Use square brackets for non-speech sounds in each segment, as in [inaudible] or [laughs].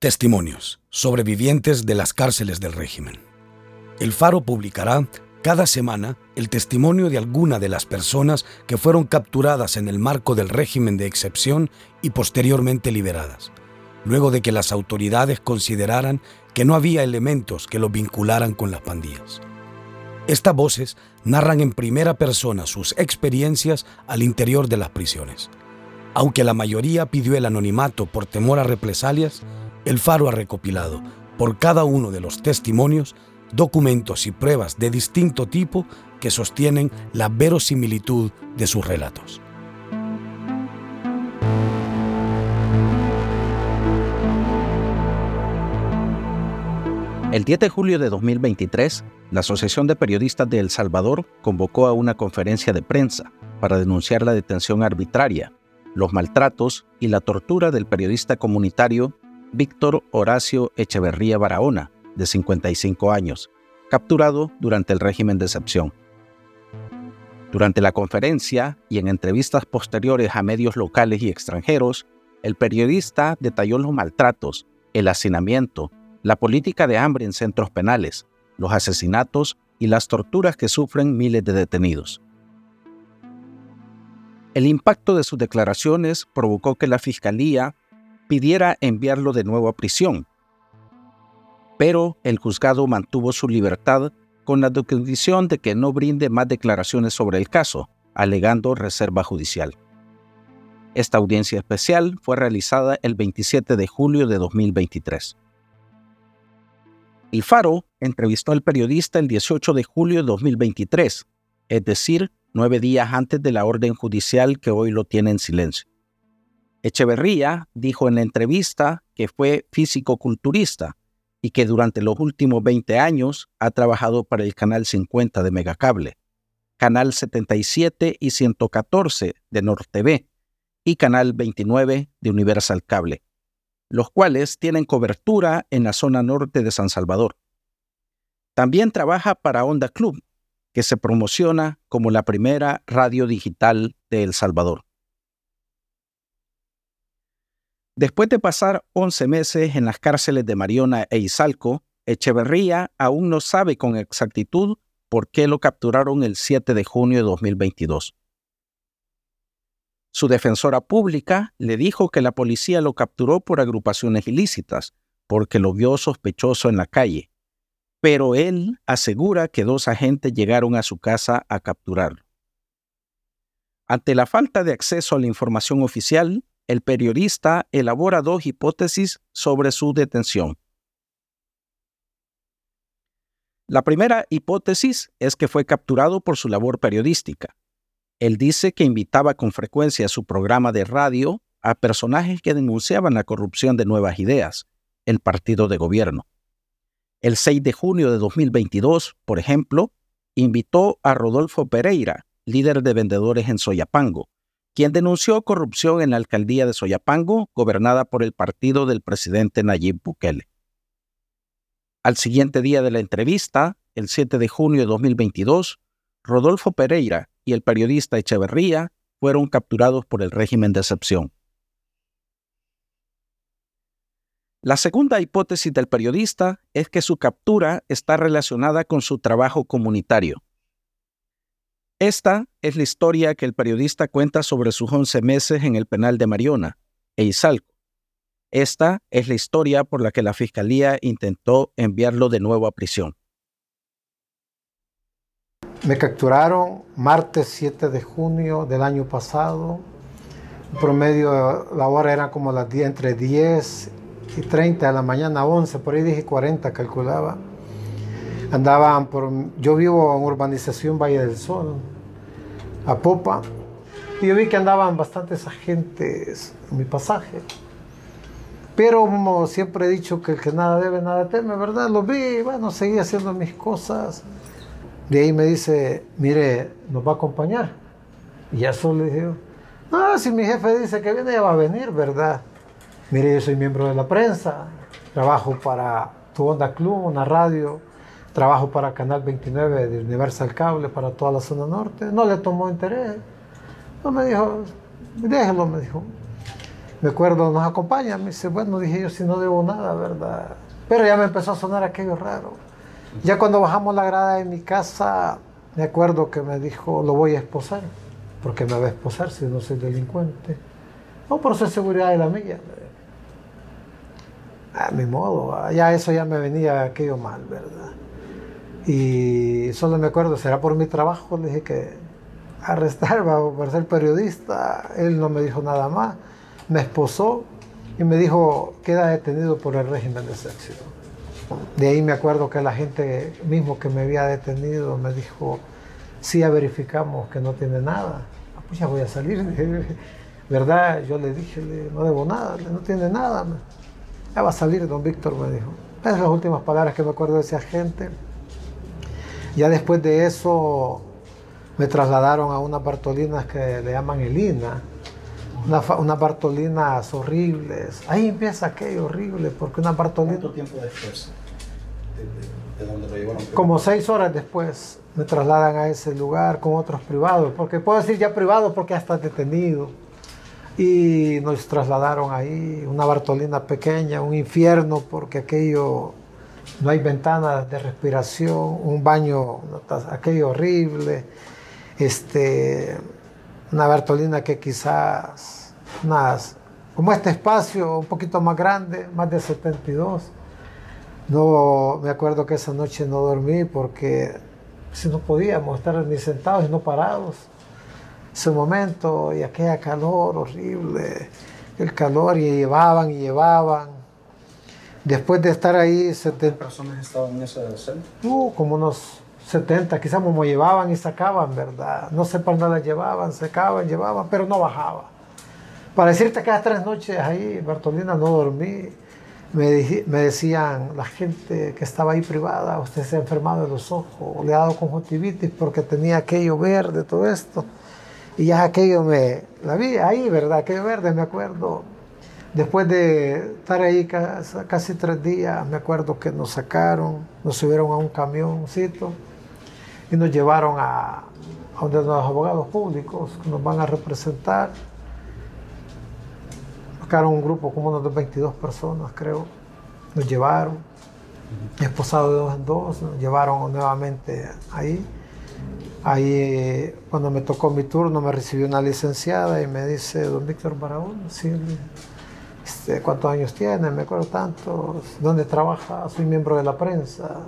Testimonios, sobrevivientes de las cárceles del régimen. El Faro publicará cada semana el testimonio de alguna de las personas que fueron capturadas en el marco del régimen de excepción y posteriormente liberadas, luego de que las autoridades consideraran que no había elementos que los vincularan con las pandillas. Estas voces narran en primera persona sus experiencias al interior de las prisiones. Aunque la mayoría pidió el anonimato por temor a represalias, el Faro ha recopilado, por cada uno de los testimonios, documentos y pruebas de distinto tipo que sostienen la verosimilitud de sus relatos. El 10 de julio de 2023, la Asociación de Periodistas de El Salvador convocó a una conferencia de prensa para denunciar la detención arbitraria, los maltratos y la tortura del periodista comunitario Víctor Horacio Echeverría Barahona, de 55 años, capturado durante el régimen de excepción. Durante la conferencia y en entrevistas posteriores a medios locales y extranjeros, el periodista detalló los maltratos, el hacinamiento, la política de hambre en centros penales, los asesinatos y las torturas que sufren miles de detenidos. El impacto de sus declaraciones provocó que la Fiscalía pidiera enviarlo de nuevo a prisión. Pero el juzgado mantuvo su libertad con la condición de que no brinde más declaraciones sobre el caso, alegando reserva judicial. Esta audiencia especial fue realizada el 27 de julio de 2023. El Faro entrevistó al periodista el 18 de julio de 2023, es decir, nueve días antes de la orden judicial que hoy lo tiene en silencio. Echeverría dijo en la entrevista que fue físico-culturista y que durante los últimos 20 años ha trabajado para el Canal 50 de Megacable, Canal 77 y 114 de NorTV y Canal 29 de Universal Cable, los cuales tienen cobertura en la zona norte de San Salvador. También trabaja para Onda Club, que se promociona como la primera radio digital de El Salvador. Después de pasar 11 meses en las cárceles de Mariona e Izalco, Echeverría aún no sabe con exactitud por qué lo capturaron el 7 de junio de 2022. Su defensora pública le dijo que la policía lo capturó por agrupaciones ilícitas, porque lo vio sospechoso en la calle, pero él asegura que dos agentes llegaron a su casa a capturarlo. Ante la falta de acceso a la información oficial, el periodista elabora dos hipótesis sobre su detención. La primera hipótesis es que fue capturado por su labor periodística. Él dice que invitaba con frecuencia a su programa de radio a personajes que denunciaban la corrupción de Nuevas Ideas, el partido de gobierno. El 6 de junio de 2022, por ejemplo, invitó a Rodolfo Pereira, líder de vendedores en Soyapango, quien denunció corrupción en la alcaldía de Soyapango, gobernada por el partido del presidente Nayib Bukele. Al siguiente día de la entrevista, el 7 de junio de 2022, Rodolfo Pereira y el periodista Echeverría fueron capturados por el régimen de excepción. La segunda hipótesis del periodista es que su captura está relacionada con su trabajo comunitario. Esta es la historia que el periodista cuenta sobre sus 11 meses en el penal de Mariona e Izalco. Esta es la historia por la que la fiscalía intentó enviarlo de nuevo a prisión. Me capturaron martes 7 de junio del año pasado. En promedio, la hora era como las 10, entre 10 y 30 de la mañana, 11, por ahí dije 40, calculaba andaban por... Yo vivo en urbanización Valle del Sol, a Popa, y yo vi que andaban bastantes agentes en mi pasaje. Pero como siempre he dicho que el que nada debe, nada teme, ¿verdad? Lo vi, bueno, seguí haciendo mis cosas. De ahí me dice, mire, nos va a acompañar. Y ya solo le digo, no, si mi jefe dice que viene, ya va a venir, ¿verdad? Mire, yo soy miembro de la prensa, trabajo para Tu Onda Club, una radio trabajo para Canal 29 de Universal Cable para toda la zona norte. No le tomó interés. No me dijo, déjelo, me dijo. me acuerdo, nos acompaña, me dice, bueno, dije yo, si no debo nada, ¿verdad? Pero ya me empezó a sonar aquello raro. Ya cuando bajamos la grada de mi casa, me acuerdo que me dijo, lo voy a esposar, porque me va a esposar si no soy delincuente. No, por ser seguridad de la mía. A mi modo, ya eso ya me venía aquello mal, ¿verdad? Y solo me acuerdo, será por mi trabajo, le dije que arrestar [laughs] por ser periodista, él no me dijo nada más, me esposó y me dijo, queda detenido por el régimen de excepción. De ahí me acuerdo que la gente mismo que me había detenido me dijo, sí, ya verificamos que no tiene nada. Ah, pues ya voy a salir, [laughs] ¿verdad? Yo le dije, no debo nada, no tiene nada. Ya va a salir, don Víctor me dijo. Esas son las últimas palabras que me acuerdo de ese agente. Ya después de eso me trasladaron a unas Bartolinas que le llaman Elina, unas Bartolinas horribles. Ahí empieza aquello horrible, porque una Bartolina... ¿Cuánto tiempo después de, donde lo llevaron? Como seis horas después me trasladan a ese lugar con otros privados, porque puedo decir ya privado porque ya está detenido. Y nos trasladaron ahí, una Bartolina pequeña, un infierno, porque aquello no hay ventanas de respiración, un baño, aquello horrible, este, una Bartolina que quizás, como este espacio un poquito más grande, más de 72. No, me acuerdo que esa noche no dormí porque si no podíamos estar ni sentados y no parados. Ese momento y aquella calor horrible, el calor y llevaban y llevaban Después de estar ahí... ¿Cuántas personas estaban en esa celda? Uh, como unos 70, quizás como llevaban y sacaban, ¿verdad? No sé para las llevaban, sacaban, llevaban, pero no bajaba. Para decirte que las tres noches ahí, Bartolina, no dormí. Me, me, decían la gente que estaba ahí privada, usted se ha enfermado de los ojos, le ha dado conjuntivitis porque tenía aquello verde, todo esto. Y ya aquello me, la vi ahí, ¿verdad? Aquello verde, me acuerdo Después de estar ahí casi tres días, me acuerdo que nos sacaron, nos subieron a un camioncito y nos llevaron a, donde los abogados públicos que nos van a representar. Sacaron un grupo como unos 22 personas, creo. Nos llevaron, esposado de dos en dos, nos llevaron nuevamente ahí. Ahí, cuando me tocó mi turno, me recibió una licenciada y me dice, don Víctor Barahón, sí, este, ¿Cuántos años tiene? Me acuerdo tanto. ¿Dónde trabaja? Soy miembro de la prensa.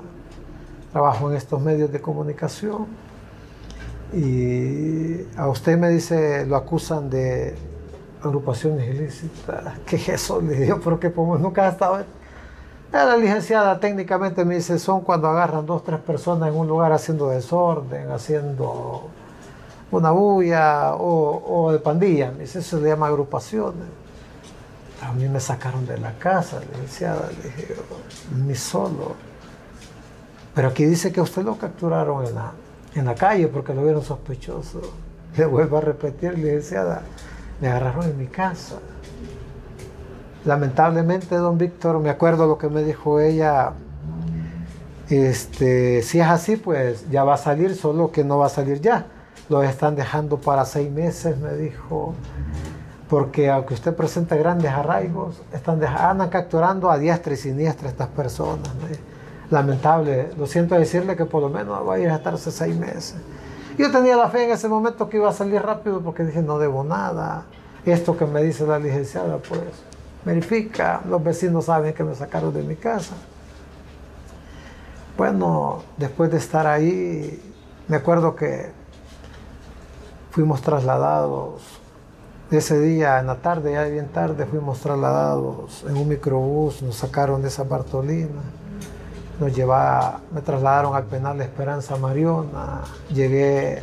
Trabajo en estos medios de comunicación. Y a usted me dice, lo acusan de agrupaciones ilícitas. ¿Qué es eso? Le digo, pero que como nunca ha estado. La licenciada técnicamente me dice, son cuando agarran dos, tres personas en un lugar haciendo desorden, haciendo una bulla o, o de pandilla. Me dice, eso se le llama agrupaciones. A mí me sacaron de la casa, licenciada, le dije, ni solo. Pero aquí dice que usted lo capturaron en la, en la calle porque lo vieron sospechoso. [laughs] Le vuelvo a repetir, licenciada, me agarraron en mi casa. Lamentablemente, don Víctor, me acuerdo lo que me dijo ella, este, si es así, pues ya va a salir, solo que no va a salir ya. Lo están dejando para seis meses, me dijo porque aunque usted presenta grandes arraigos, están andan capturando a diestra y siniestra estas personas. Lamentable, lo siento decirle que por lo menos va a ir a estarse seis meses. Yo tenía la fe en ese momento que iba a salir rápido porque dije, no debo nada. Esto que me dice la licenciada, pues verifica, los vecinos saben que me sacaron de mi casa. Bueno, después de estar ahí, me acuerdo que fuimos trasladados ese día, en la tarde, ya bien tarde, fuimos trasladados en un microbús, nos sacaron de esa Bartolina, nos llevaron, me trasladaron al penal de Esperanza Mariona, llegué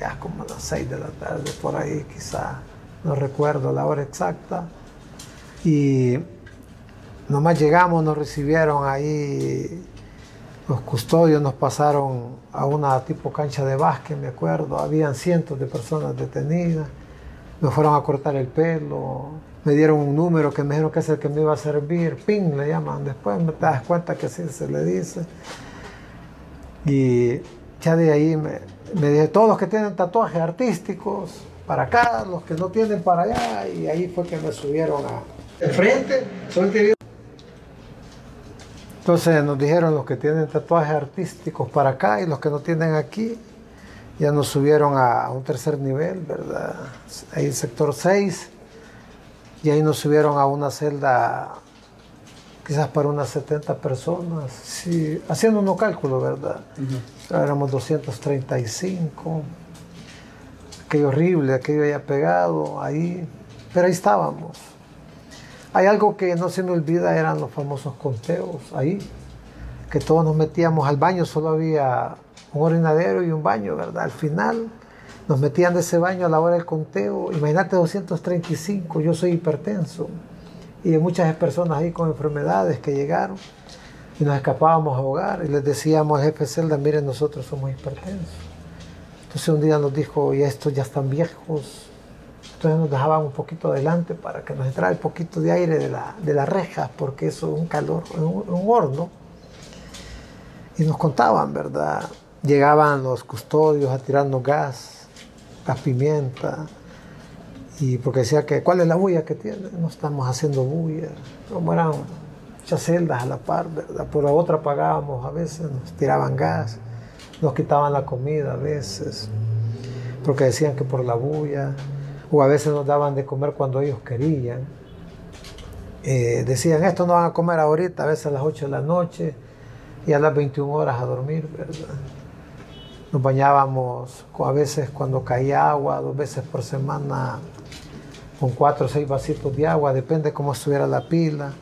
ya como a las 6 de la tarde, por ahí quizá, no recuerdo la hora exacta, y nomás llegamos, nos recibieron ahí los custodios nos pasaron a una tipo cancha de básquet, me acuerdo, habían cientos de personas detenidas me fueron a cortar el pelo, me dieron un número que me dijeron que es el que me iba a servir, ping le llaman, después me das cuenta que sí se le dice. Y ya de ahí me, me dije, todos los que tienen tatuajes artísticos, para acá, los que no tienen para allá, y ahí fue que me subieron a el frente, Entonces nos dijeron los que tienen tatuajes artísticos para acá y los que no tienen aquí, ya nos subieron a, un tercer nivel, ¿verdad? Ahí el sector 6, y ahí nos subieron a una celda quizás para unas 70 personas, sí, haciendo unos cálculos, ¿verdad? Éramos 235, aquello horrible, aquello haya pegado ahí, pero ahí estábamos. Hay algo que no se me olvida, eran los famosos conteos ahí, que todos nos metíamos al baño, solo había un orinadero y un baño, ¿verdad? Al final nos metían de ese baño a la hora del conteo, imagínate 235, yo soy hipertenso y muchas personas ahí con enfermedades que llegaron y nos escapábamos a ahogar y les decíamos al jefe Celda, miren, nosotros somos hipertensos. Entonces un día nos dijo, y estos ya están viejos, entonces nos dejaban un poquito adelante para que nos entrara un poquito de aire de la, de la reja, porque eso es un calor, un, un horno. Y nos contaban, ¿verdad? Llegaban los custodios a tirarnos gas, gas pimienta, y porque decía que, ¿cuál es la bulla que tiene? No estamos haciendo bulla. Como eran muchas celdas a la par, ¿verdad? Por la otra pagábamos, a veces nos tiraban gas, nos quitaban la comida a veces, porque decían que por la bulla, o a veces nos daban de comer cuando ellos querían. Eh, decían, esto no van a comer ahorita, a veces a las 8 de la noche y a las 21 horas a dormir, ¿verdad? Nos bañábamos a veces cuando caía agua, dos veces por semana con cuatro o seis vasitos de agua, depende cómo estuviera la pila.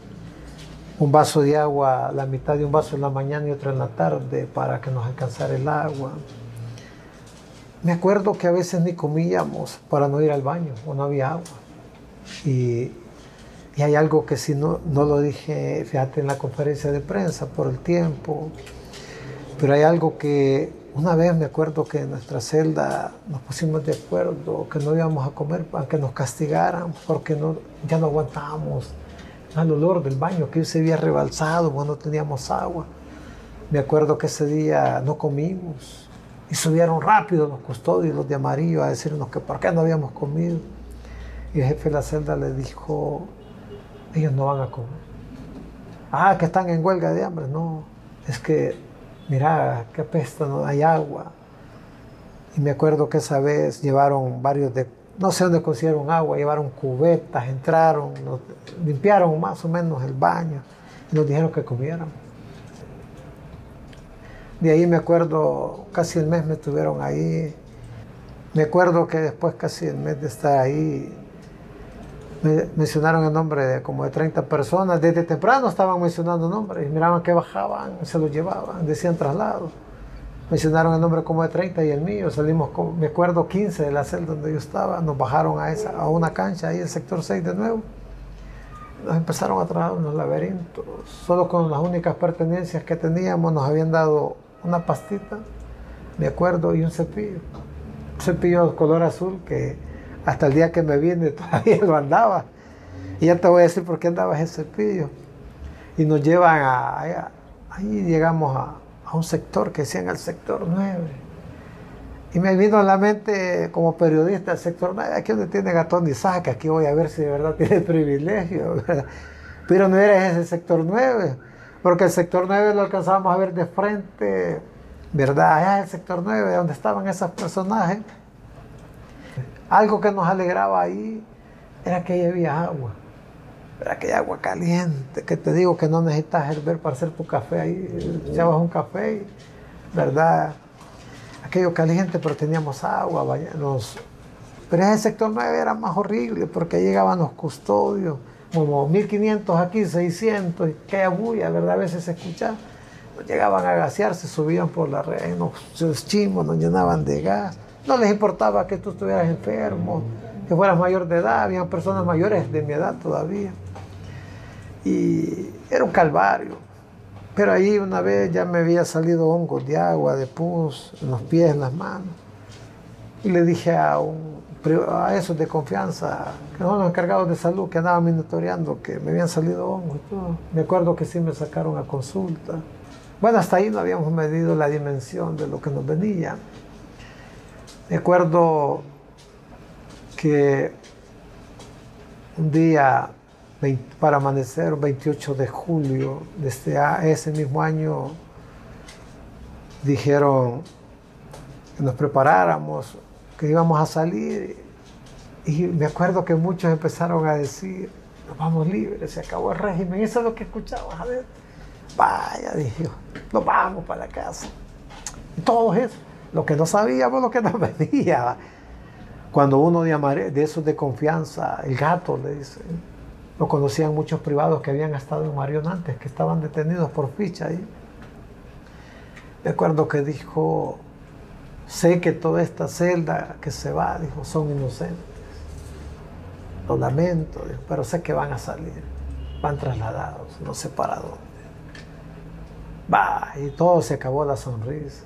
Un vaso de agua, la mitad de un vaso en la mañana y otro en la tarde para que nos alcanzara el agua. Me acuerdo que a veces ni comíamos para no ir al baño o no había agua. Y, y hay algo que si no, no lo dije, fíjate, en la conferencia de prensa por el tiempo, pero hay algo que una vez me acuerdo que en nuestra celda nos pusimos de acuerdo que no íbamos a comer para que nos castigaran porque no, ya no aguantábamos el olor del baño que se había rebalsado cuando no teníamos agua. Me acuerdo que ese día no comimos y subieron rápido los custodios, los de amarillo, a decirnos que por qué no habíamos comido. Y el jefe de la celda le dijo, ellos no van a comer. Ah, que están en huelga de hambre. No, es que mira, qué apesta, no hay agua. Y me acuerdo que esa vez llevaron varios de, no sé dónde consiguieron agua, llevaron cubetas, entraron, limpiaron más o menos el baño y nos dijeron que comiéramos. De ahí me acuerdo, casi el mes me estuvieron ahí. Me acuerdo que después casi el mes de estar ahí, me mencionaron el nombre de como de 30 personas. Desde temprano estaban mencionando nombres. Y miraban que bajaban, se los llevaban, decían traslado. Mencionaron el nombre como de 30 y el mío. Salimos, con, me acuerdo, 15 de la celda donde yo estaba. Nos bajaron a, esa, a una cancha ahí, el sector 6 de nuevo. Nos empezaron a trabajar en los laberintos. Solo con las únicas pertenencias que teníamos nos habían dado una pastita, me acuerdo, y un cepillo. Un cepillo color azul que hasta el día que me vine [laughs] todavía lo andaba. Y ya te voy a decir por qué andaba ese cepillo. Y nos llevan a, ahí llegamos a, un sector que decían el sector 9. Y me vino a la mente como periodista el sector 9, aquí donde tiene Gatón y Saca, aquí voy a ver si de verdad tiene privilegio. [laughs] Pero no era ese sector 9, porque el sector 9 lo alcanzábamos a ver de frente, ¿verdad? Allá el sector 9, donde estaban esos personajes algo que nos alegraba ahí era que ahí había agua. Era aquella agua caliente, que te digo que no necesitas hervir para hacer tu café ahí. Echabas un café, ¿verdad? Aquello caliente, pero teníamos agua. Los... Pero ese sector 9 era más horrible porque llegaban los custodios, como 1500 aquí, 600, y qué bulla, ¿verdad? A veces se escuchaba. Llegaban a gasearse, subían por la red, nos chimos, nos llenaban de gas. No les importaba que tú estuvieras enfermo, que fueras mayor de edad, habían personas mayores de mi edad todavía. Y era un calvario. Pero ahí una vez ya me había salido hongos de agua, de pus, en los pies, en las manos. Y le dije a, un, a esos de confianza, que son los encargados de salud, que andaban monitoreando, que me habían salido hongos y todo. Me acuerdo que sí me sacaron a consulta. Bueno, hasta ahí no habíamos medido la dimensión de lo que nos venía. Me acuerdo que un día para amanecer, 28 de julio de este, ese mismo año, dijeron que nos preparáramos, que íbamos a salir. Y me acuerdo que muchos empezaron a decir, nos vamos libres, se acabó el régimen. Eso es lo que escuchaba, a ver. Vaya, dije, nos vamos para la casa. Y todo eso, lo que no sabíamos, lo que nos [laughs] venía. Cuando uno de, de esos de confianza, el gato le dice, lo conocían muchos privados que habían estado en Marión antes, que estaban detenidos por ficha ahí. Me acuerdo que dijo, sé que toda esta celda que se va, dijo, son inocentes. Lo lamento, pero sé que van a salir, van trasladados, no sé para dónde. Va, y todo se acabó la sonrisa.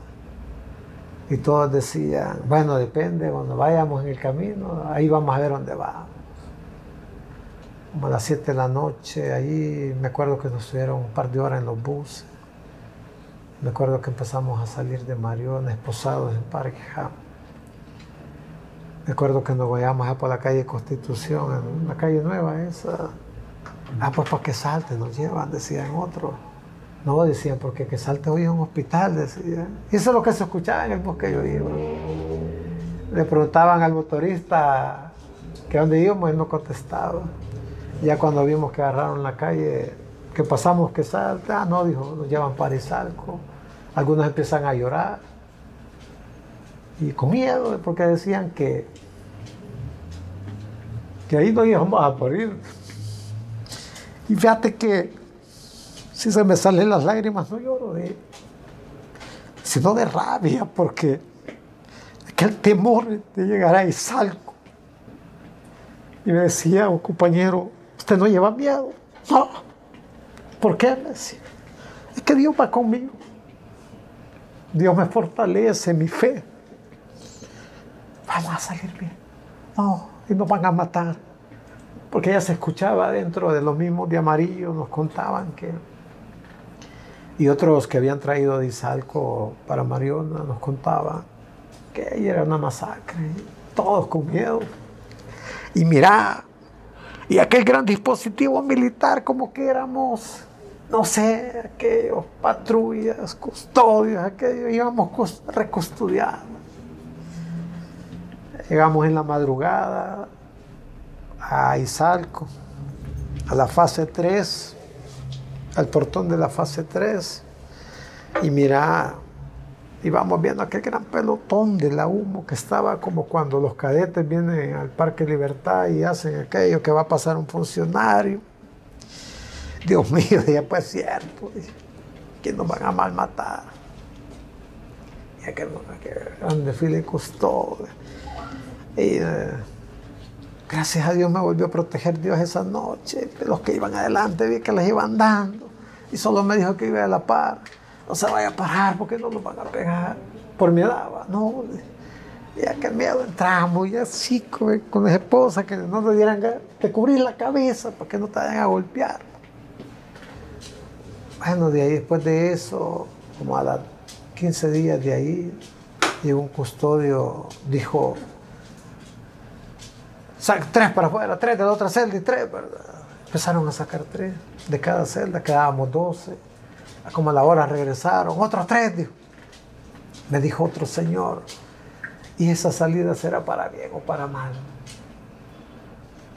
Y todos decían, bueno, depende, cuando vayamos en el camino, ahí vamos a ver dónde vamos. Como a las 7 de la noche, ahí me acuerdo que nos estuvieron un par de horas en los buses. Me acuerdo que empezamos a salir de Marión, esposados en Parque Me acuerdo que nos vayamos por la calle Constitución, en la calle nueva esa. Ah, pues para que salte, nos llevan, decían otros. No, decían, porque que hoy a un hospital, decían. Y eso es lo que se escuchaba en el bosque yo iba. Le preguntaban al motorista que dónde íbamos, él no contestaba. Ya cuando vimos que agarraron la calle, que pasamos que salte, ah, no, dijo, nos llevan para Izalco. Algunos empiezan a llorar. Y con miedo, porque decían que, que ahí no íbamos a morir. Y fíjate que si se me salen las lágrimas, no lloro de, sino de rabia, porque aquel temor de llegar a Izalco. Y me decía un compañero, ¿usted no lleva miedo? No. ¿Por qué? Me decía, es que Dios va conmigo. Dios me fortalece mi fe. Vamos a salir bien. No, y nos van a matar. Porque ya se escuchaba dentro de los mismos de amarillo, nos contaban que y otros que habían traído de Izalco para Mariona nos contaban que ahí era una masacre, todos con miedo. Y mira, y aquel gran dispositivo militar, como que éramos, no sé, aquellos patrullas, custodios, aquellos, íbamos recustodiando. Llegamos en la madrugada a Izalco, a la fase 3 al portón de la fase 3 y mira, íbamos viendo aquel gran pelotón de la humo que estaba como cuando los cadetes vienen al Parque Libertad y hacen aquello que va a pasar un funcionario. Dios mío, ya pues cierto, que nos van a malmatar. Y aquel, gran desfile costó. Y, eh, Gracias a Dios me volvió a proteger Dios esa noche. Los que iban adelante vi que les iban dando. Y solo me dijo que iba a la par. No se vaya a parar porque no nos van a pegar. Por mi edad, no. Ya que miedo entramos, ya así con, con las esposas que no te dieran que cubrir la cabeza para que no te vayan a golpear. Bueno, de ahí después de eso, como a las 15 días de ahí, llegó un custodio, dijo, tres para afuera, tres de la otra celda y tres, ¿verdad? Empezaron a sacar tres de cada celda, quedábamos doce. Como a la hora regresaron, otros tres. Me dijo otro señor, y esa salida será para bien o para mal.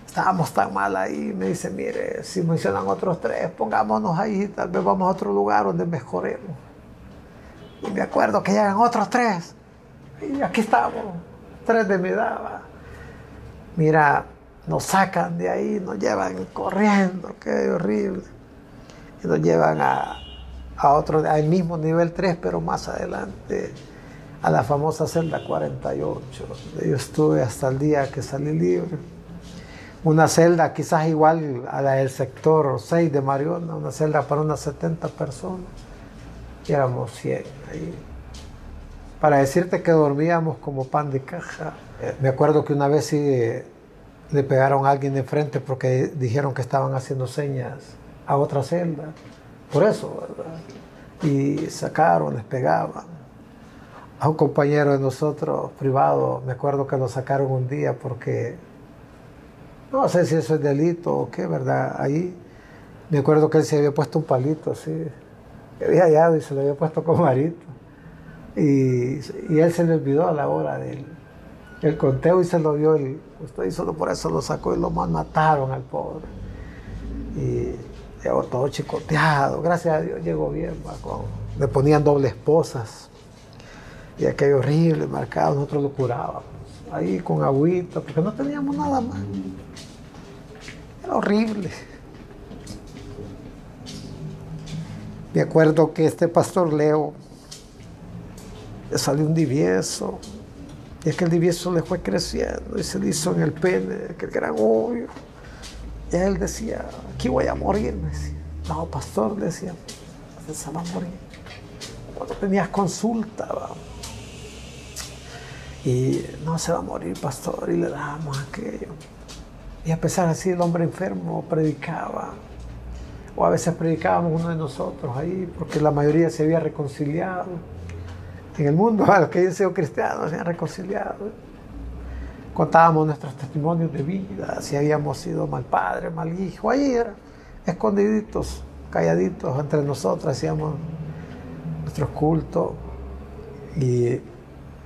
Estábamos tan mal ahí, me dice, mire, si mencionan otros tres, pongámonos ahí, tal vez vamos a otro lugar donde mejoremos. Y me acuerdo que llegan otros tres, y aquí estamos, tres de mi edad. Mira, nos sacan de ahí, nos llevan corriendo, qué horrible. Y nos llevan a, otro, al mismo nivel 3, pero más adelante, a la famosa celda 48. Yo estuve hasta el día que salí libre. Una celda quizás igual a la del sector 6 de Mariona, una celda para unas 70 personas. Éramos 100 ahí. Para decirte que dormíamos como pan de caja. Eh, me acuerdo que una vez sí le pegaron a alguien de frente porque dijeron que estaban haciendo señas a otra celda. Por eso, ¿verdad? Y sacaron, les pegaban. a un compañero de nosotros privado, me acuerdo que lo sacaron un día porque no sé si eso es delito o qué, ¿verdad? Ahí me acuerdo que él se había puesto un palito así, había hallado y se lo había puesto con [laughs] marito. Y, y, él se le olvidó a la hora del el conteo y se lo dio el usted y solo por eso lo sacó y lo mataron al pobre. Y llegó todo chicoteado, gracias a Dios llegó bien, le ponían doble esposas y aquello horrible, marcado, nosotros lo curábamos. Ahí con agüita, porque no teníamos nada más. Era horrible. Me acuerdo que este pastor Leo le salió un divieso. Y aquel divieso le fue creciendo y se le hizo en el pene, aquel gran hoyo. Y él decía, aquí voy a morir. Me decía, no, pastor, decía, se va a morir. Cuando tenías consulta, y no se va a morir, pastor, y le damos aquello. Y a pesar así, el hombre enfermo predicaba. O a veces predicábamos uno de nosotros ahí, porque la mayoría se había reconciliado. En el mundo, [laughs] a los que hayan sido cristianos, se habían reconciliado. Contábamos nuestros testimonios de vida, si habíamos sido mal padre, mal hijo. Ahí era, escondiditos, calladitos entre nosotros, hacíamos nuestros cultos. Y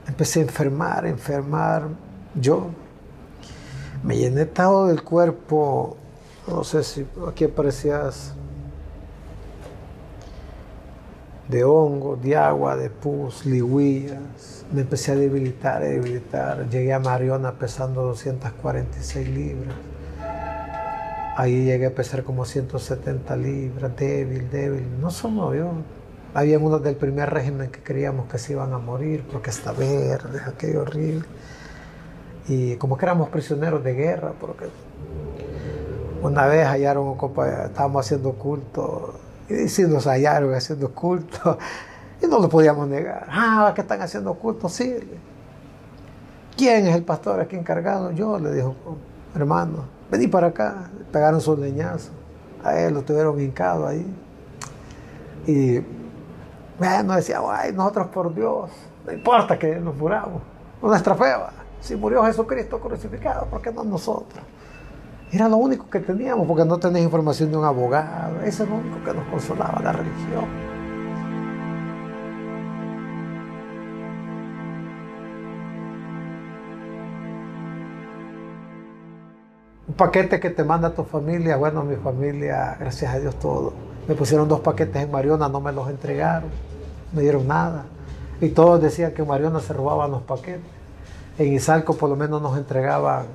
empecé a enfermar, enfermar yo. Me llené todo del cuerpo, no sé si aquí aparecías de hongo, de agua, de pus, ligüillas. Me empecé a debilitar, a debilitar. Llegué a Mariona pesando 246 libras. Ahí llegué a pesar como 170 libras, débil, débil. No solo yo, había unos del primer régimen que creíamos que se iban a morir porque está verde, aquello horrible. Y como que éramos prisioneros de guerra, porque una vez hallaron estábamos haciendo culto, nos hallaron haciendo culto, y no lo podíamos negar. Ah, que están haciendo culto, sí. ¿Quién es el pastor aquí encargado? Yo, le dijo, hermano, vení para acá. Pegaron su leñazo. A él lo tuvieron hincado ahí. Y bueno, decía, ay, nosotros por Dios, no importa que nos muramos, nuestra fe, si murió Jesucristo crucificado, ¿por qué no nosotros? Era lo único que teníamos, porque no tenés información de un abogado, eso es lo único que nos consolaba, la religión. Un paquete que te manda tu familia, bueno, mi familia, gracias a Dios todo. Me pusieron dos paquetes en Mariona, no me los entregaron no dieron nada. Y todos decían que Mariona se robaban los paquetes. En Izalco por lo menos nos entregaban,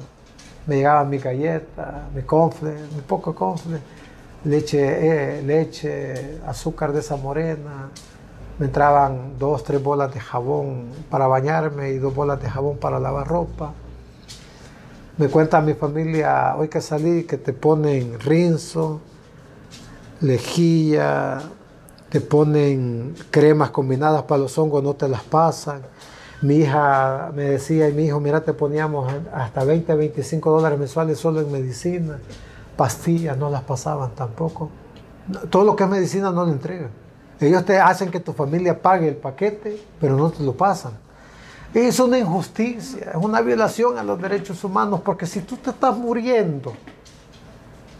me llegaban mi galleta, mi confle, mi poco confle, leche, eh, leche, azúcar de esa morena. Me entraban dos, tres bolas de jabón para bañarme y dos bolas de jabón para lavar ropa. Me cuenta mi familia, hoy que salí, que te ponen rinzo, lejilla, te ponen cremas combinadas para los hongos, no te las pasan. Mi hija me decía, y mi hijo, mira, te poníamos hasta 20, 25 dólares mensuales solo en medicina. Pastillas no las pasaban tampoco. Todo lo que es medicina no lo entregan. Ellos te hacen que tu familia pague el paquete, pero no te lo pasan. Es una injusticia, es una violación a los derechos humanos, porque si tú te estás muriendo,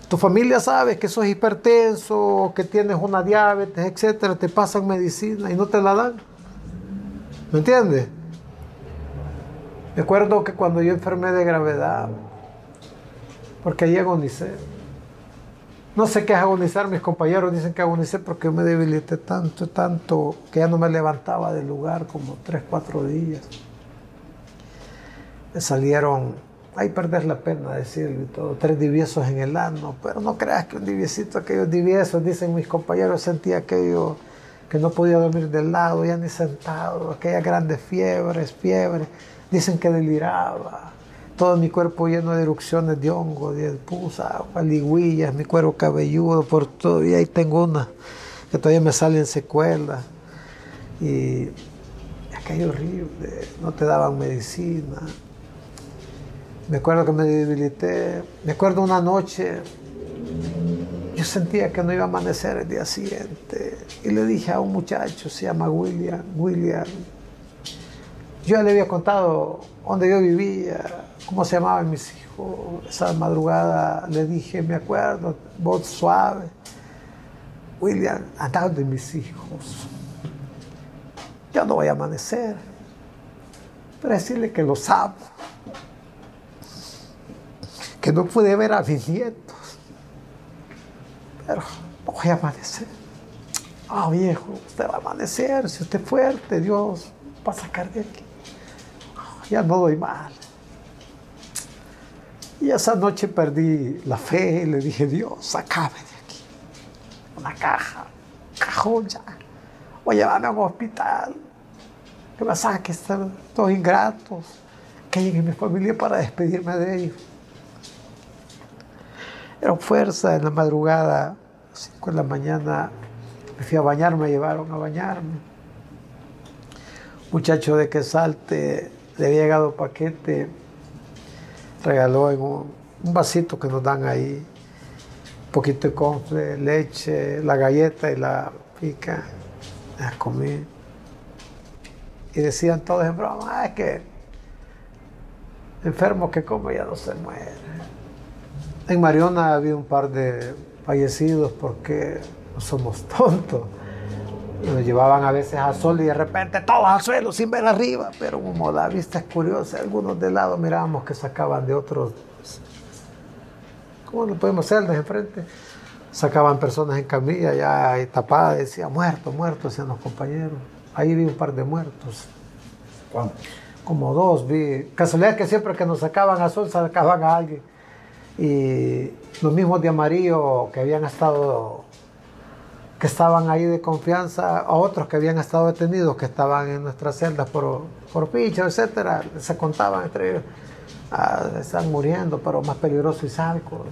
tu familia sabe que sos hipertenso, que tienes una diabetes, etcétera, te pasan medicina y no te la dan. ¿Me entiendes? Me acuerdo que cuando yo enfermé de gravedad, porque ahí agonicé. No sé qué es agonizar, mis compañeros dicen que agonicé porque me debilité tanto, tanto, que ya no me levantaba del lugar como tres, cuatro días. Me salieron Ahí perdés la pena decirlo y todo. Tres diviesos en el ano, pero no creas que un diviesito, aquellos diviesos, dicen mis compañeros, sentía aquello que no podía dormir del lado, ya ni sentado, aquellas grandes fiebres, fiebre. Dicen que deliraba. Todo mi cuerpo lleno de erupciones de hongo, de pus, agua, ligüillas, mi cuero cabelludo, por todo. Y ahí tengo una que todavía me salen secuelas. Y aquello horrible, no te daban medicina me acuerdo que me debilité. Me acuerdo una noche, yo sentía que no iba a amanecer el día siguiente. Y le dije a un muchacho, se llama William, William, Yo le había contado dónde yo vivía, cómo se llamaban mis hijos. Esa madrugada le dije, me acuerdo, voz suave. William, anda de mis hijos. Ya no voy a amanecer. Pero decirle que los amo. Que no pude ver a mis nietos. Pero voy a amanecer. Ah, viejo, usted va a amanecer. Si usted es fuerte, Dios va a sacar de aquí ya no doy mal. Y esa noche perdí la fe y le dije, Dios, sacame de aquí. Una caja, cajón ya. O llévame a un hospital. Que me saque estos ingratos. Que llegue mi familia para despedirme de ellos. Era fuerza en la madrugada, 5 de la mañana, me fui a bañar, me llevaron a bañarme. Muchacho de que salte le había llegado paquete, regaló en un, vasito que nos dan ahí, un poquito de confle, leche, la galleta y la pica, la comí. Y decían todos en broma, ah, es que enfermo que come ya no se muere. En Mariona había un par de fallecidos porque no somos [laughs] tontos. Y nos llevaban a veces al sol y de repente todos al suelo sin ver arriba, pero como la vista es curiosa, algunos de lado mirábamos que sacaban de otros, ¿cómo lo podemos hacer de enfrente? Sacaban personas en camilla ya tapadas, decía muerto, muerto, decían los compañeros. Ahí vi un par de muertos. ¿Cuántos? Como dos, vi. Casualidad que siempre que nos sacaban al sol sacaban a alguien. Y los mismos de amarillo que habían estado que estaban ahí de confianza, a otros que habían estado detenidos, que estaban en nuestras celdas por, por picho, etcétera, se contaban entre ellos, ah, están muriendo, pero más peligroso Izalco.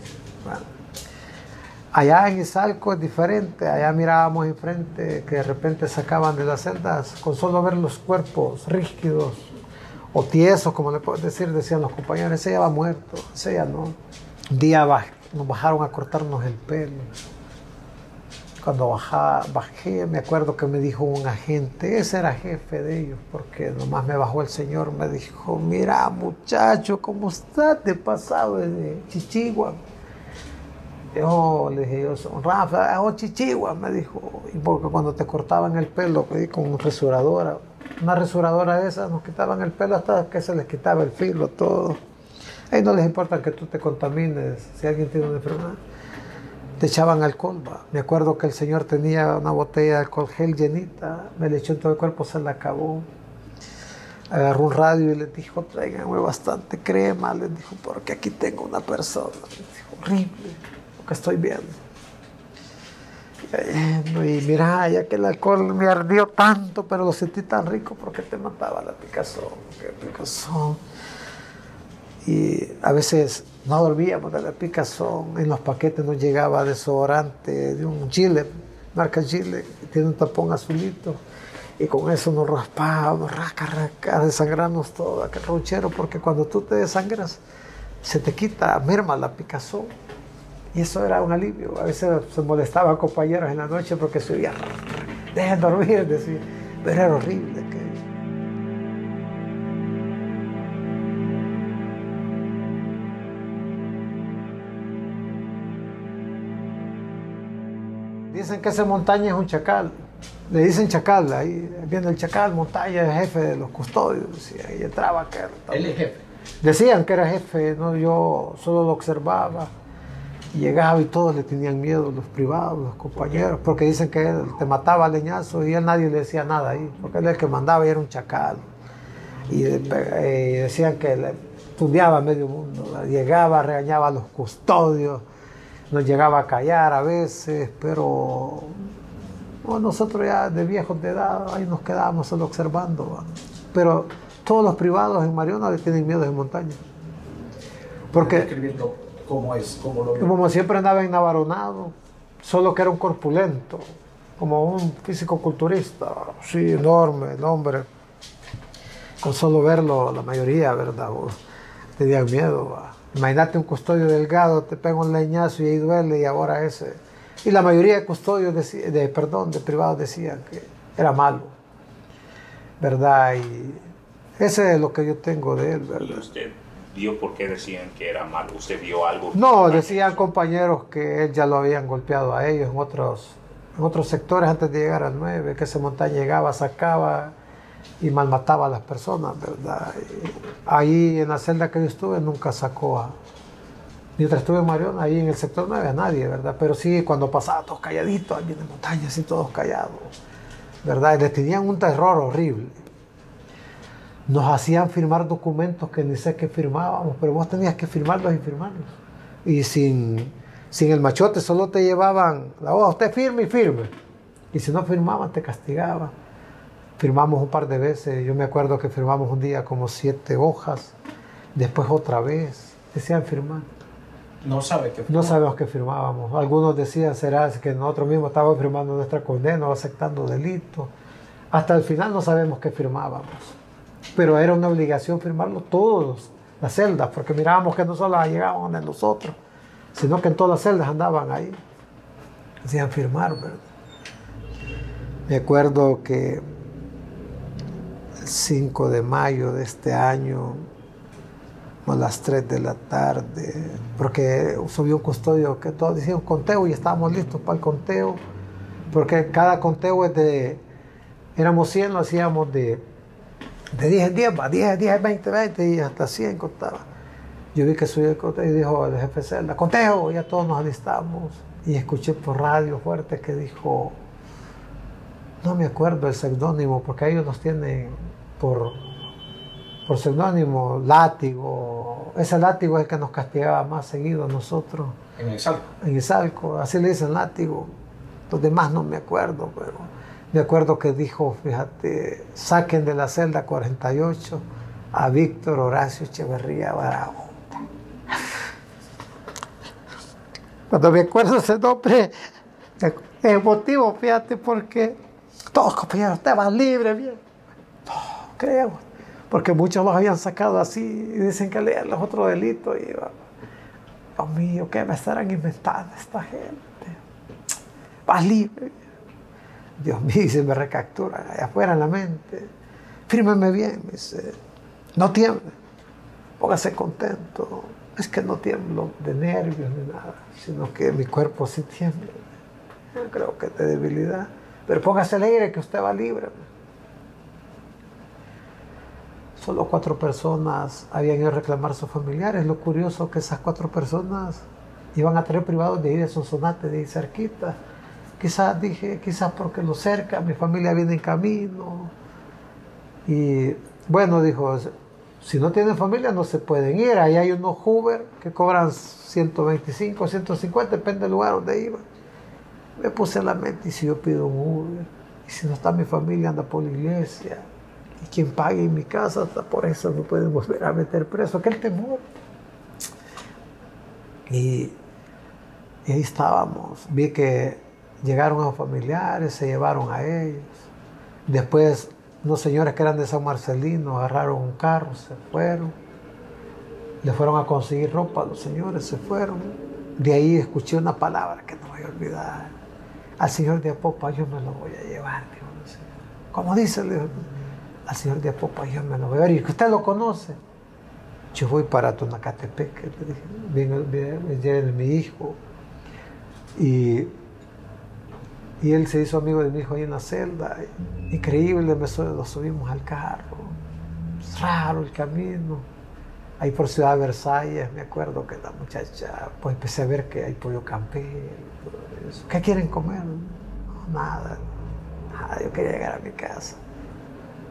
Allá en Izalco es diferente, allá mirábamos enfrente que de repente sacaban de las celdas con solo ver los cuerpos rígidos o tiesos, como le puedo decir, decían los compañeros, ese ya va muerto, ese ya no. Un día nos bajaron a cortarnos el pelo cuando bajé, me acuerdo que me dijo un agente, ese era jefe de ellos, porque nomás me bajó el señor, me dijo, mira muchacho, ¿cómo estás de pasado de Chichigua? Yo le dije, yo soy Rafa, oh Chichigua, me dijo, y porque cuando te cortaban el pelo con una resuradora, una resuradora de esas, nos quitaban el pelo hasta que se les quitaba el filo, todo. Ahí no les importa que tú te contamines si alguien tiene una enfermedad te echaban alcohol. Me acuerdo que el señor tenía una botella de alcohol gel llenita, me le echó en todo el cuerpo, se la acabó. Agarró un radio y le dijo, tráiganme bastante crema, le dijo, porque aquí tengo una persona. Le dijo, horrible lo que estoy viendo. Y, mira, ya que el alcohol me ardió tanto, pero lo sentí tan rico porque te mataba la picazón, picazón. Y a veces no dormíamos de la picazón, en los paquetes nos llegaba desodorante de un Chile, marca Chile, tiene un tapón azulito, y con eso nos raspábamos, raca, raca, desangrarnos todo, aquel ronchero, porque cuando tú te desangras, se te quita, merma la picazón. Y eso era un alivio. A veces se molestaban compañeros en la noche porque se oía, dejen dormir, decir, pero era horrible. Dicen que esa montaña es un chacal. Le dicen chacal, ahí viene el chacal, montaña, es jefe de los custodios. Y ahí entraba aquel. Él es jefe. Decían que era jefe, no, yo solo lo observaba. Y llegaba y todos le tenían miedo, los privados, los compañeros, porque dicen que él te mataba a leñazo y él nadie le decía nada ahí, porque él es el que mandaba y era un chacal. Y eh, decían que le estudiaba medio mundo, llegaba, regañaba a los custodios nos llegaba a callar a veces, pero nosotros ya de viejos de edad, ahí nos quedábamos solo observando. Pero todos los privados en Mariona le tienen miedo de montaña. Porque, cómo es, cómo lo Como siempre andaba enavaronado, solo que era un corpulento, como un físico culturista, sí, enorme, el hombre. Con solo verlo, la mayoría, ¿verdad? Tenían miedo. Imagínate un custodio delgado, te pega un leñazo y ahí duele y ahora ese. Y la mayoría de custodios, de, perdón, de privados decían que era malo, ¿verdad? Y Ese es lo que yo tengo de él, ¿verdad? ¿Y usted vio por qué decían que era malo? ¿Usted vio algo? No, decían compañeros que él ya lo habían golpeado a ellos en otros, en otros sectores antes de llegar al 9, que ese montaña llegaba, sacaba y malmataba a las personas, ¿verdad? Y ahí en la celda que yo estuve nunca sacó a... Mientras estuve en Marión, ahí en el sector no había nadie, ¿verdad? Pero sí, cuando pasaba todos calladitos, allí en montaña, así todos callados, ¿verdad? Y les tenían un terror horrible. Nos hacían firmar documentos que ni sé qué firmábamos, pero vos tenías que firmarlos y firmarlos. Y sin, sin el machote solo te llevaban la hoja, usted firme y firme. Y si no firmaban, te castigaban. Firmamos un par de veces, yo me acuerdo que firmamos un día como siete hojas, después otra vez, decían firmar. No sabe que No sabemos qué firmábamos. Algunos decían, será que nosotros mismos estábamos firmando nuestra condena o aceptando delitos. Hasta el final no sabemos qué firmábamos. Pero era una obligación firmarlo todos, las celdas, porque mirábamos que no solo llegaban de nosotros, sino que en todas las celdas andaban ahí. Decían firmar, ¿verdad? Me acuerdo que 5 de mayo de este año, a las 3 de la tarde, porque subió un custodio que todos decían conteo y estábamos listos para el conteo, porque cada conteo es de, éramos 100, lo hacíamos de, de 10 en 10, va, 10, 10, 20, 20 y hasta 100 contaba. Yo vi que subió el conteo y dijo el jefe celda, conteo, ya todos nos alistamos. Y escuché por radio fuerte que dijo, no me acuerdo el seudónimo, porque ellos nos tienen por, por seudónimo látigo. Ese látigo es el que nos castigaba más seguido a nosotros. En el salto. En el salco, así le dicen látigo. Los demás no me acuerdo, pero me acuerdo que dijo, fíjate, saquen de la celda 48 a Víctor Horacio Echeverría Bravo. Cuando me acuerdo ese nombre, es emotivo, fíjate, porque todos compañeros, te vas libre, bien. No, creo. Porque muchos los habían sacado así y dicen que lean los otros delitos. Y Dios mío, ¿qué me estarán inventando esta gente? Vas libre. Dios mío, se me recapturan allá afuera en la mente. Fírmeme bien, me dice. No tiemble. Póngase contento. Es que no tiemblo de nervios ni nada, sino que mi cuerpo sí tiembla. Yo creo que de debilidad. Pero póngase alegre que usted va libre. Solo cuatro personas habían ido a reclamar a sus familiares. Lo curioso es que esas cuatro personas iban a tener privados de ir a Sonsonate, de ir cerquita. Quizás dije, quizás porque lo cerca, mi familia viene en camino. Y bueno, dijo, si no tienen familia no se pueden ir. Ahí hay unos Uber que cobran 125, 150, depende del lugar donde iban. Me puse en la mente, y si yo pido un Uber, y si no está mi familia, anda por la iglesia, y quien pague en mi casa, hasta por eso me pueden volver a meter preso, aquel temor. Y, y ahí estábamos, vi que llegaron a los familiares, se llevaron a ellos. Después, unos señores que eran de San Marcelino agarraron un carro, se fueron. Le fueron a conseguir ropa, los señores se fueron. De ahí escuché una palabra que no voy a olvidar al señor de Apopa yo me lo voy a llevar, dijo. Como dice, dijo, al señor de Apopa yo me lo voy a llevar. Y usted lo conoce. Yo voy para Tonacatepec, le dije, mi hijo. Y, y él se hizo amigo de mi hijo ahí en la celda. Increíble, me, lo subimos al carro. Es raro el camino. Ahí por Ciudad de Versalles, me acuerdo que la muchacha, pues empecé a ver que hay pollo campero. ¿Qué quieren comer? Nada, nada, yo quería llegar a mi casa.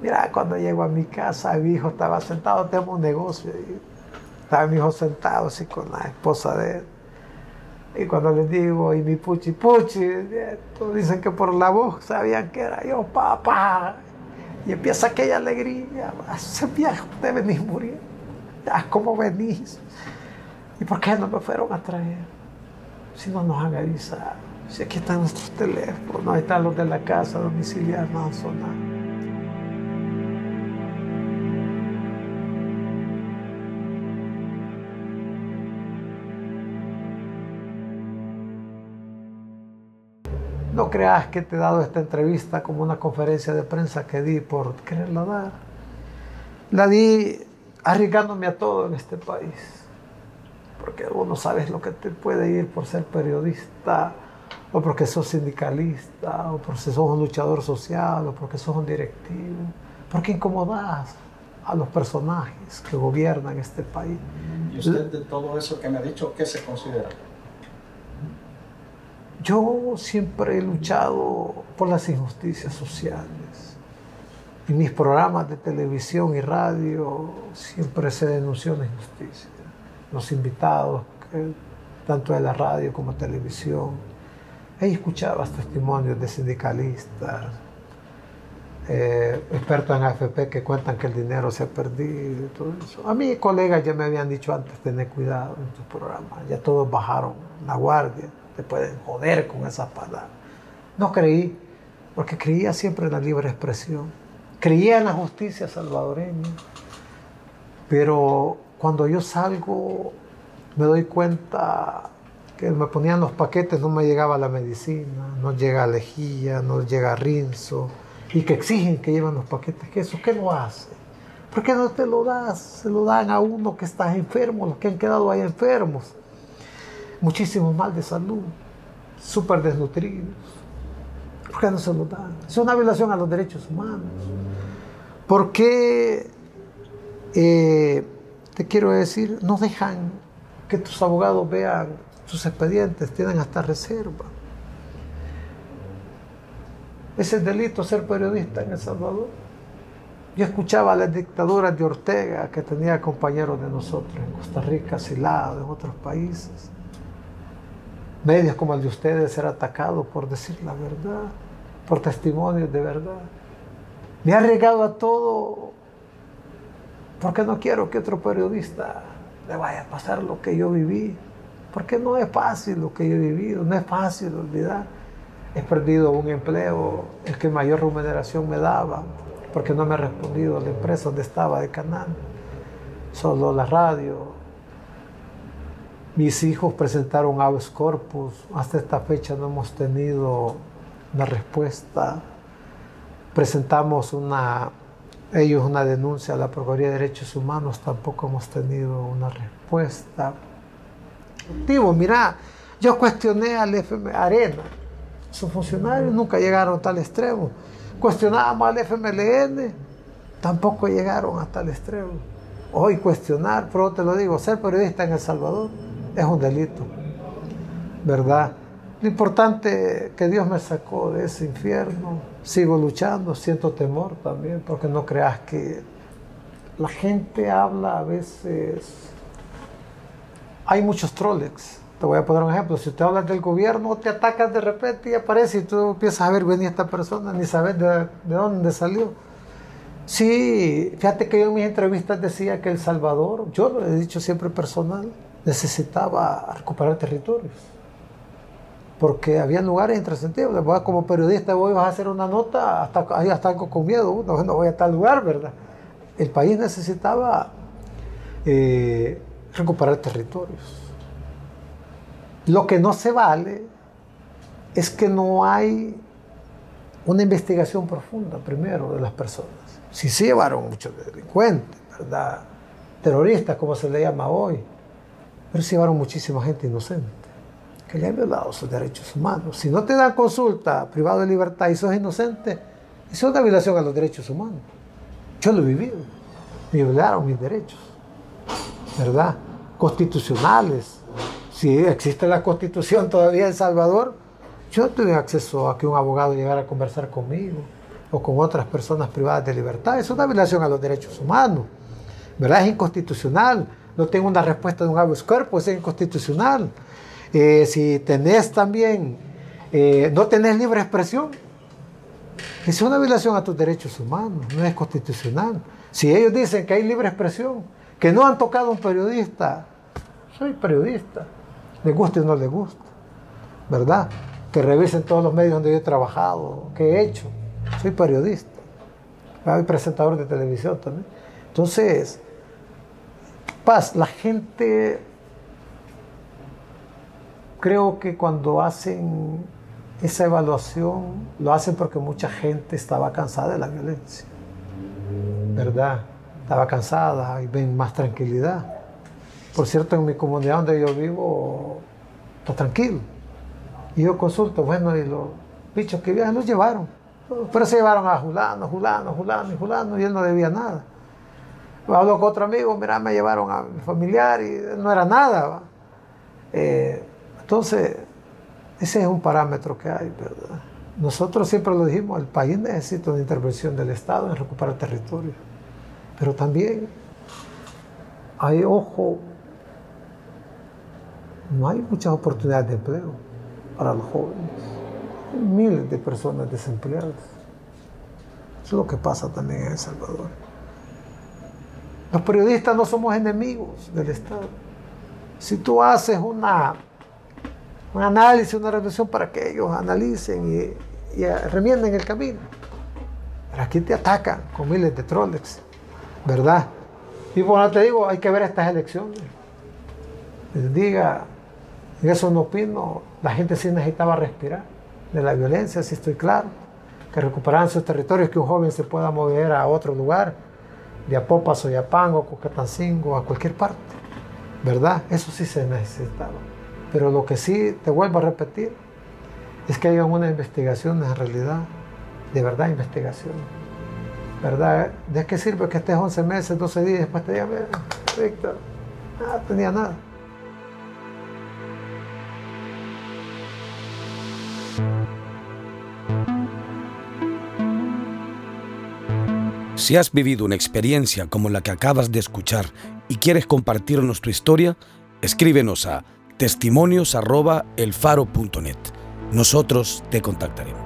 Mira, cuando llego a mi casa, mi hijo estaba sentado, tenemos un negocio, estaba mi hijo sentado así con la esposa de él. Y cuando les digo, y mi puchi puchi, dicen que por la voz sabían que era yo, papá. Y empieza aquella alegría, ese viejo, usted venís muriendo. Ya, ¿cómo venís? ¿Y por qué no me fueron a traer? Si no nos han avisado. Si aquí están nuestros teléfonos, ahí están los de la casa domiciliar, no han sonado. No creas que te he dado esta entrevista como una conferencia de prensa que di por quererla dar. la di arriesgándome a todo en este país. Porque vos no sabes lo que te puede ir por ser periodista, o porque sos sindicalista, o porque sos un luchador social, o porque sos un directivo. Porque incomodas a los personajes que gobiernan este país. ¿Y usted de todo eso que me ha dicho, qué se considera? Yo siempre he luchado por las injusticias sociales. En mis programas de televisión y radio siempre se denunció la injusticia. Los invitados, tanto de la radio como televisión, ahí escuchabas testimonios de sindicalistas, eh, expertos en AFP que cuentan que el dinero se ha perdido y todo eso. A mí colegas ya me habían dicho antes, tener cuidado en tus programas, ya todos bajaron la guardia te pueden joder con esas palabras. No creí, porque creía siempre en la libre expresión. Creía en la justicia salvadoreña. Pero cuando yo salgo, me doy cuenta me ponían los paquetes, no me llegaba la medicina, no llega lejía, no llega rinzo, y que exigen que lleven los paquetes, que eso, ¿qué lo hace? ¿Por qué no te lo das? Se lo dan a uno que está enfermo, los que han quedado ahí enfermos muchísimo mal de salud, súper desnutridos. ¿Por qué no se lo dan? Es una violación a los derechos humanos. ¿Por qué, eh, te quiero decir, no dejan que tus abogados vean sus expedientes, tienen hasta reserva? ¿Es el delito ser periodista en El Salvador? Yo escuchaba las dictaduras de Ortega, que tenía compañeros de nosotros en Costa Rica, asilados, en otros países medios como el de ustedes ser atacados por decir la verdad, por testimonios de verdad. Me ha arriesgado a todo porque no quiero que otro periodista le vaya a pasar lo que yo viví. Porque no es fácil lo que yo he vivido, no es fácil olvidar. He perdido un empleo, el que mayor remuneración me daba, porque no me ha respondido la empresa donde estaba de canal. Solo la radio, mis hijos presentaron habeas corpus. Hasta esta fecha no hemos tenido una respuesta. Presentamos ellos una denuncia a la Procuraduría de Derechos Humanos. Tampoco hemos tenido una respuesta. Digo, mira, yo cuestioné al FM Arena. Sus funcionarios nunca llegaron a tal extremo. Cuestionábamos al FMLN. Tampoco llegaron a tal extremo. Hoy cuestionar, pero te lo digo, ser periodista en El Salvador es un delito, ¿verdad? Lo importante que Dios me sacó de ese infierno, sigo luchando, siento temor también, porque no creas que la gente habla a veces, hay muchos trolex. Te voy a poner un ejemplo, si te hablas del gobierno, te atacas de repente y aparece y tú empiezas a ver esta persona, ni sabes de, de dónde salió. Sí, fíjate que yo en mis entrevistas decía que El Salvador, yo lo he dicho siempre personal, necesitaba recuperar territorios. Porque había lugares intrascendibles. Como periodista voy a hacer una nota, hasta, ahí hasta con miedo, no, no voy a tal lugar, ¿verdad? El país necesitaba eh, recuperar territorios. Lo que no se vale es que no hay una investigación profunda, primero, de las personas. Si sí llevaron muchos delincuentes, ¿verdad? Terroristas, como se le llama hoy, pero se llevaron muchísima gente inocente que le han violado sus derechos humanos. Si no te dan consulta privado de libertad y sos inocente, eso es una violación a los derechos humanos. Yo lo he vivido. Me violaron mis derechos, ¿verdad? Constitucionales. Si existe la constitución todavía en Salvador, yo tuve acceso a que un abogado llegara a conversar conmigo o con otras personas privadas de libertad. Es una violación a los derechos humanos, ¿verdad? Es inconstitucional no tengo una respuesta de un habeas corpus, es inconstitucional. Eh, si tenés también, eh, no tenés libre expresión, es una violación a tus derechos humanos, no es constitucional. Si ellos dicen que hay libre expresión, que no han tocado un periodista, soy periodista, le guste o no le gusta, ¿verdad? Que revisen todos los medios donde yo he trabajado, que he hecho, soy periodista, soy presentador de televisión también. Entonces, Paz, la gente, creo que cuando hacen esa evaluación, lo hacen porque mucha gente estaba cansada de la violencia, ¿verdad? Estaba cansada y ven más tranquilidad. Por cierto, en mi comunidad donde yo vivo, está tranquilo. Y yo consulto, bueno, y los bichos que viajan los llevaron. Pero se llevaron a Julano, Julano, Julano y Julano, y él no debía nada. Hablo con otro amigo, mira, me llevaron a mi familiar y no era nada. Eh, entonces, ese es un parámetro que hay, ¿verdad? Nosotros siempre lo dijimos, el país necesita una intervención del Estado en recuperar territorio. Pero también hay, ojo, no hay muchas oportunidades de empleo para los jóvenes. Hay miles de personas desempleadas. Eso es lo que pasa también en El Salvador. Los periodistas no somos enemigos del Estado. Si tú haces una, un análisis, una reflexión para que ellos analicen y, y remienden el camino, pero aquí te atacan con miles de trolex, ¿verdad? Y bueno, te digo, hay que ver estas elecciones. Diga, eso no opino, la gente sí necesitaba respirar de la violencia, sí estoy claro, que recuperaran sus territorios, que un joven se pueda mover a otro lugar, de Apopa, Soyapango, Cocatancingo, a cualquier parte, ¿verdad? Eso sí se necesitaba. Pero lo que sí, te vuelvo a repetir, es que haya una investigación en realidad, de verdad investigación. ¿Verdad? ¿De qué sirve que estés 11 meses, 12 días, después te digan, Víctor, no tenía nada? Si has vivido una experiencia como la que acabas de escuchar y quieres compartirnos tu historia, escríbenos a testimonios.elfaro.net. Nosotros te contactaremos.